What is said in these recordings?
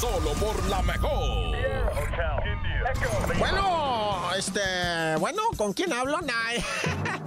Solo por la mejor. Bueno, este, bueno, ¿con quién hablo? Nah,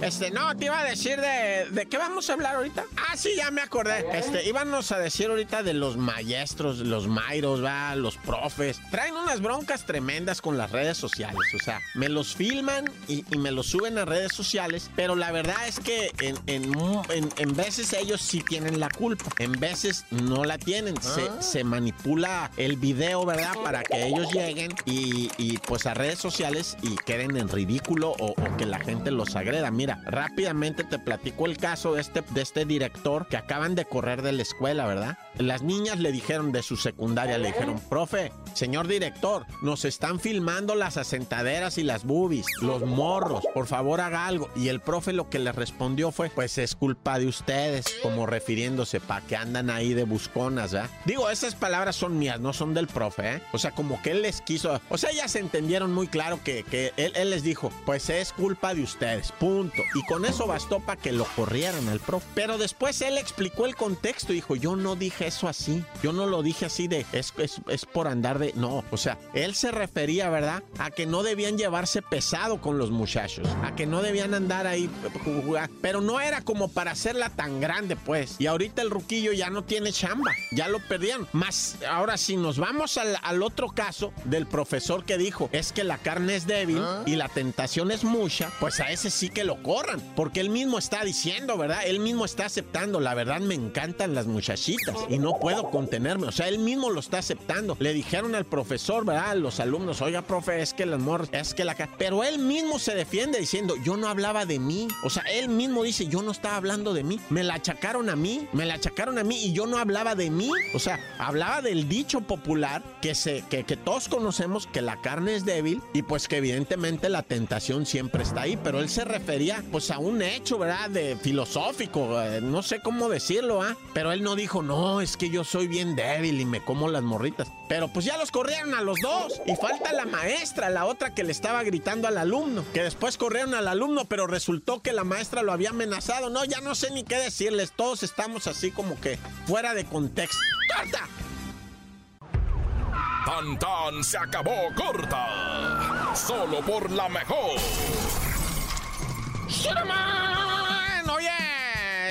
este, no, te iba a decir de, de qué vamos a hablar ahorita. Ah, sí, ya me acordé. Este, íbamos a decir ahorita de los maestros, los mairos, va, los profes. Traen unas broncas tremendas con las redes sociales. O sea, me los filman y, y me los suben a redes sociales, pero la verdad es que en, en, en, en veces ellos sí tienen la culpa, en veces no la tienen. Se, se manipula el video, ¿verdad? Para que ellos lleguen y, y, pues a redes sociales y queden en ridículo o, que la gente los agreda. Mira, rápidamente te platico el caso de este, de este director que acaban de correr de la escuela, ¿verdad? Las niñas le dijeron de su secundaria, le dijeron, profe, señor director, nos están filmando las asentaderas y las boobies, los morros, por favor haga algo. Y el profe lo que le respondió fue, pues es culpa de ustedes, como refiriéndose para que andan ahí de busconas, ¿verdad? Digo, esas palabras son mías, no son del profe, ¿eh? O sea, como que él les quiso, o sea, se entendieron muy claro que, que él les dijo, pues es culpa de ustedes, punto. Y con eso bastó para que lo corrieran al profe. Pero después él explicó el contexto y dijo, yo no dije eso así, yo no lo dije así de, es, es, es por andar de, no, o sea, él se refería, ¿verdad? A que no debían llevarse pesado con los muchachos, a que no debían andar ahí, pero no era como para hacerla tan grande, pues. Y ahorita el ruquillo ya no tiene chamba, ya lo perdieron. Más, ahora si nos vamos al, al otro caso del profesor que dijo, es que la carne es débil y la tentación es mucha, pues a ese sí que lo corran, porque él mismo está diciendo, ¿verdad? Él mismo está aceptando, la verdad me encantan las muchachitas y no puedo contenerme, o sea, él mismo lo está aceptando. Le dijeron al profesor, ¿verdad? Los alumnos, oiga, profe, es que las morras, es que la... Pero él mismo se defiende diciendo, yo no hablaba de mí, o sea, él mismo dice, yo no estaba hablando de mí, me la achacaron a mí, me la achacaron a mí y yo no hablaba de mí, o sea, hablaba del dicho popular que, se, que, que todos conocemos que la carne es débil y pues que evidentemente la tentación siempre está ahí, pero él se refería pues a un hecho, ¿verdad? De filosófico, eh, no sé cómo decirlo, ¿ah? Pero él no dijo, no, es que yo soy bien débil y me como las morritas. Pero pues ya los corrieron a los dos. Y falta la maestra, la otra que le estaba gritando al alumno. Que después corrieron al alumno, pero resultó que la maestra lo había amenazado. No, ya no sé ni qué decirles. Todos estamos así como que fuera de contexto. ¡Corta! Tan se acabó corta. Solo por la mejor. ¡Shurman! Oye,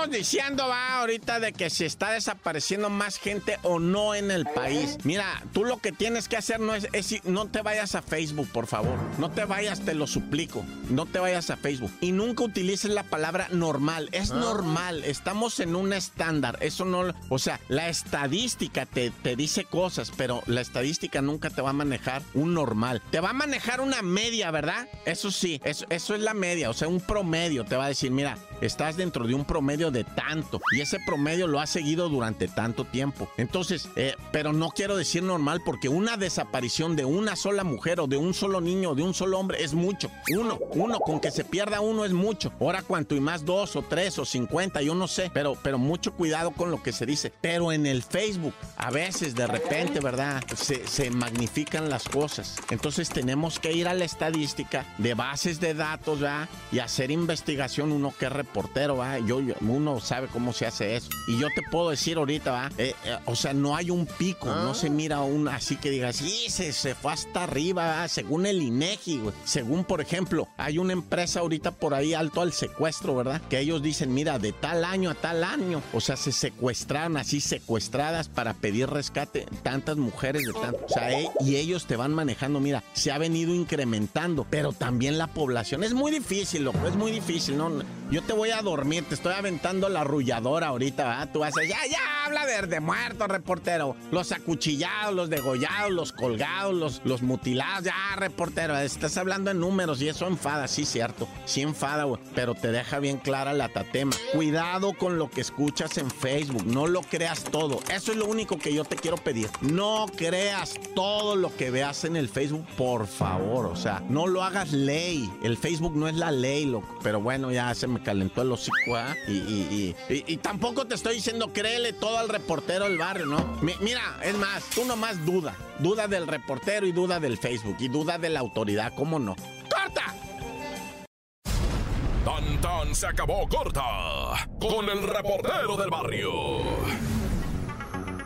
estábamos diciendo, va, ahorita de que se está desapareciendo más gente o no en el país. Mira, tú lo que tienes que hacer no es, es, no te vayas a Facebook, por favor. No te vayas, te lo suplico. No te vayas a Facebook. Y nunca utilices la palabra normal. Es normal. Estamos en un estándar. Eso no, o sea, la estadística te, te dice cosas, pero la estadística nunca te va a manejar un normal. Te va a manejar una media, ¿verdad? Eso sí, eso, eso es la media. O sea, un promedio te va a decir, mira, estás dentro de un promedio de tanto y ese promedio lo ha seguido durante tanto tiempo. Entonces, eh, pero no quiero decir normal porque una desaparición de una sola mujer o de un solo niño o de un solo hombre es mucho. Uno, uno, con que se pierda uno es mucho. Ahora cuanto y más dos o tres o cincuenta, yo no sé, pero, pero mucho cuidado con lo que se dice. Pero en el Facebook, a veces de repente, ¿verdad? Se, se magnifican las cosas. Entonces tenemos que ir a la estadística de bases de datos, ¿verdad? Y hacer investigación uno que es reportero, ¿va? Yo, yo, uno sabe cómo se hace eso. Y yo te puedo decir ahorita, ¿va? Eh, eh, o sea, no hay un pico, no se mira un así que digas, sí, se, se fue hasta arriba, ¿va? según el INEGI, güey. Según, por ejemplo, hay una empresa ahorita por ahí alto al secuestro, ¿verdad? Que ellos dicen, mira, de tal año a tal año, o sea, se secuestraron así secuestradas para pedir rescate tantas mujeres de tanto. O sea, eh, y ellos te van manejando, mira, se ha venido incrementando, pero también la población. Es muy difícil, loco, es muy difícil, ¿no? Yo te voy a dormir, te estoy aventando la arrulladora ahorita, ¿verdad? Tú a ya, ya, habla de, muertos, reportero. Los acuchillados, los degollados, los colgados, los, los mutilados, ya, reportero. Estás hablando en números y eso enfada, sí, cierto. Sí enfada, güey. Pero te deja bien clara la tatema. Cuidado con lo que escuchas en Facebook. No lo creas todo. Eso es lo único que yo te quiero pedir. No creas todo lo que veas en el Facebook, por favor. O sea, no lo hagas ley. El Facebook no es la ley, loco. Pero bueno, ya se me calentó el hocico, ¿ah? Y, y, y, y, tampoco te estoy diciendo créele todo al reportero del barrio, ¿no? mira, es más, tú nomás duda. Duda del reportero y duda del Facebook y duda de la autoridad, ¿cómo no? ¡Corta! Tan tan se acabó corta con el reportero del barrio.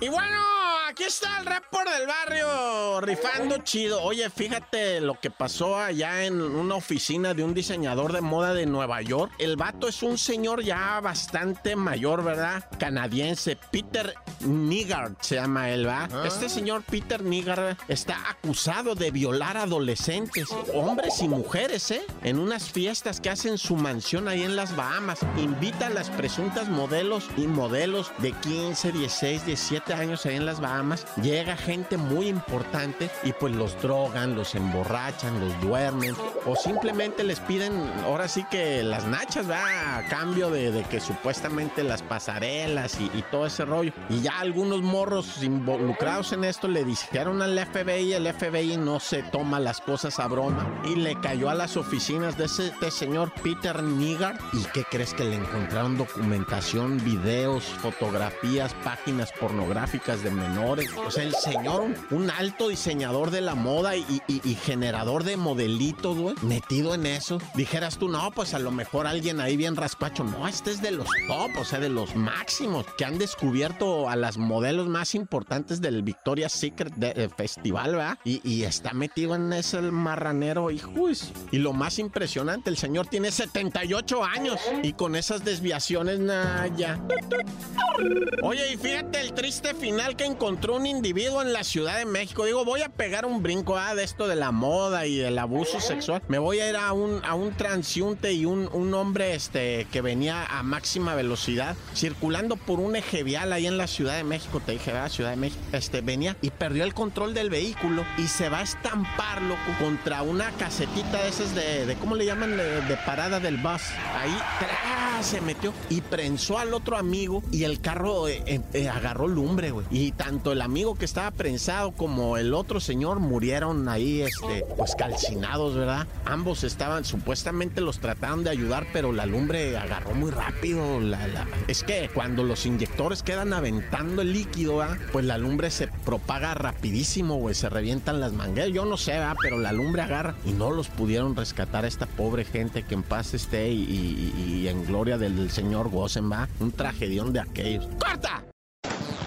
Y bueno, aquí está el report del barrio rifando chido. Oye, fíjate lo que pasó allá en una oficina de un diseñador de moda de Nueva York. El vato es un señor ya bastante mayor, ¿verdad? Canadiense. Peter Nigard se llama él, ¿va? Ah. Este señor Peter Nigard está acusado de violar adolescentes, hombres y mujeres, ¿eh? En unas fiestas que hacen su mansión ahí en las Bahamas. Invita a las presuntas modelos y modelos de 15, 16, 17 años ahí en las Bahamas llega gente muy importante y pues los drogan, los emborrachan, los duermen o simplemente les piden ahora sí que las nachas, va a cambio de, que supuestamente las pasarelas y, todo ese rollo. Y ya algunos morros involucrados en esto le dijeron al FBI, el FBI no se toma las cosas a broma y le cayó a las oficinas de ese señor Peter Nigard. ¿Y qué crees que le encontraron documentación, videos, fotografías, páginas pornográficas de menores? O sea, el señor, un alto diseñador de la moda y, generador de modelitos, güey, metido en eso. Dijeras tú, no, pues a lo mejor alguien ahí bien raspacho. No, este es de los top, o sea, de los máximos que han descubierto a las modelos más importantes del Victoria's Secret eh, Festival, ¿verdad? Y, está metido en ese marranero, hijo. Y lo más impresionante, el señor tiene 78 años y con esas desviaciones, nada, ya. Oye, y fíjate el triste final que encontró un individuo en la Ciudad de México. Digo, voy a pegar un brinco ah, de esto de la moda y del abuso sexual. Me voy a ir a un, a un transiunte y un, un hombre este, que venía a máxima velocidad circulando por un eje vial ahí en la Ciudad de México. Te dije, ¿verdad? Ciudad de México. Este, venía y perdió el control del vehículo y se va a estampar, loco, contra una casetita de esas de, de ¿cómo le llaman? De, parada del bus. Ahí se metió y prensó al otro amigo y el carro eh, eh, agarró lumbre, güey. Y tanto el amigo que estaba prensado como el otro señor murieron ahí, este, pues calcinados, ¿verdad? Ambos estaban, supuestamente los trataron de ayudar, pero la lumbre agarró muy rápido. Es que cuando los inyectores quedan aventando el líquido, ¿verdad? Pues la lumbre se propaga rapidísimo, güey, se revientan las mangueras. Yo no sé, ¿verdad? Pero la lumbre agarra y no los pudieron rescatar a esta pobre gente que en paz esté y, en gloria del, señor Gosen, ¿va? Un tragedión de aquellos. ¡Corta!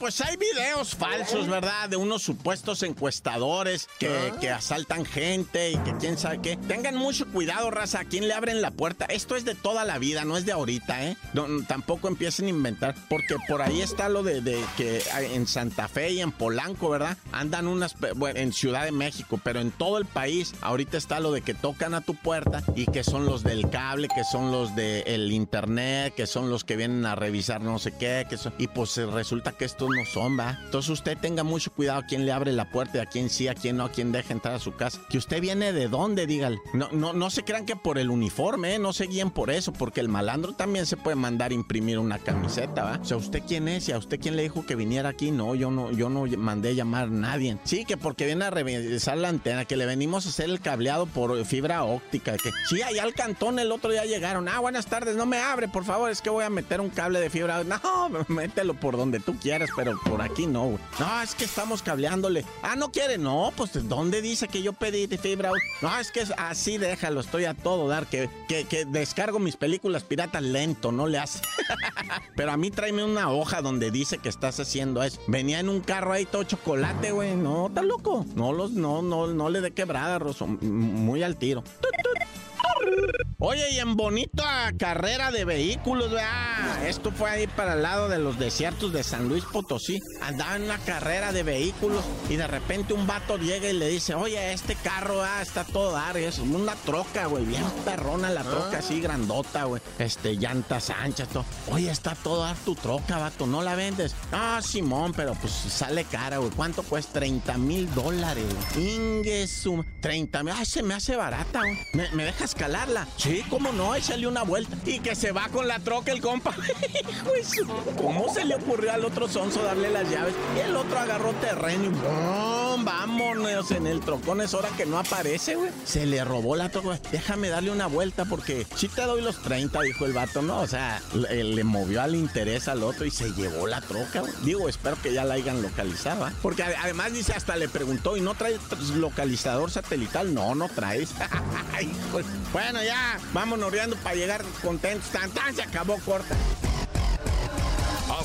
Pues hay videos falsos, ¿verdad? De unos supuestos encuestadores que, que, asaltan gente y que quién sabe qué. Tengan mucho cuidado, raza, a quién le abren la puerta. Esto es de toda la vida, no es de ahorita, ¿eh? tampoco empiecen a inventar, porque por ahí está lo de, de, que en Santa Fe y en Polanco, ¿verdad? Andan unas, bueno, en Ciudad de México, pero en todo el país, ahorita está lo de que tocan a tu puerta y que son los del cable, que son los del internet, que son los que vienen a revisar no sé qué, que son, y pues resulta que esto no son, ¿va? Entonces usted tenga mucho cuidado a quién le abre la puerta, a quién sí, a quién no, a quién deja entrar a su casa. Que usted viene de dónde, dígale. No, no, no se crean que por el uniforme, ¿eh? no se guíen por eso, porque el malandro también se puede mandar imprimir una camiseta, ¿va? O sea, ¿usted quién es? ¿Y a usted quién le dijo que viniera aquí? No, yo no, yo no mandé llamar a nadie. Sí, que porque viene a revisar la antena, que le venimos a hacer el cableado por fibra óptica, que sí, allá al cantón el otro día llegaron. Ah, buenas tardes, no me abre, por favor, es que voy a meter un cable de fibra. No, mételo por donde tú quieras, pero por aquí no, güey. No, es que estamos cableándole. Ah, ¿no quiere? No, pues ¿dónde dice que yo pedí de fibra? No, es que así déjalo, estoy a todo dar, que, que, que descargo mis películas piratas lento, no le hace. Pero a mí tráeme una hoja donde dice que estás haciendo eso. Venía en un carro ahí todo chocolate, güey. No, está loco. No los, no, no, no le dé quebrada, Rosso. Muy al tiro. Oye, y en bonita carrera de vehículos, ¿verdad? Esto fue ahí para el lado de los desiertos de San Luis Potosí. Andaba en una carrera de vehículos y de repente un vato llega y le dice, oye, este carro ah, está todo dar, es una troca, güey, bien perrona la troca, ah. así grandota, güey. Este, llantas anchas, todo. Oye, está todo dar tu troca, vato, ¿no la vendes? Ah, Simón, pero pues sale cara, güey. ¿Cuánto cuesta? 30 mil dólares, Ingesum. 30 mil. Ay, se me hace barata, güey. ¿Me, ¿Me dejas calarla? Sí, cómo no, salió una vuelta. Y que se va con la troca el compa. ¿Cómo se le ocurrió al otro sonso darle las llaves? Y el otro agarró terreno y vámonos en el trocón. Es hora que no aparece, güey. Se le robó la troca. Déjame darle una vuelta porque si te doy los 30, dijo el vato, ¿no? O sea, le, movió al interés al otro y se llevó la troca, güey. Digo, espero que ya la hayan localizado, ¿eh? Porque además dice, hasta le preguntó, ¿y no trae localizador satelital? No, no traes. bueno, ya, vamos noreando para llegar contentos. Tan, tan, se acabó corta.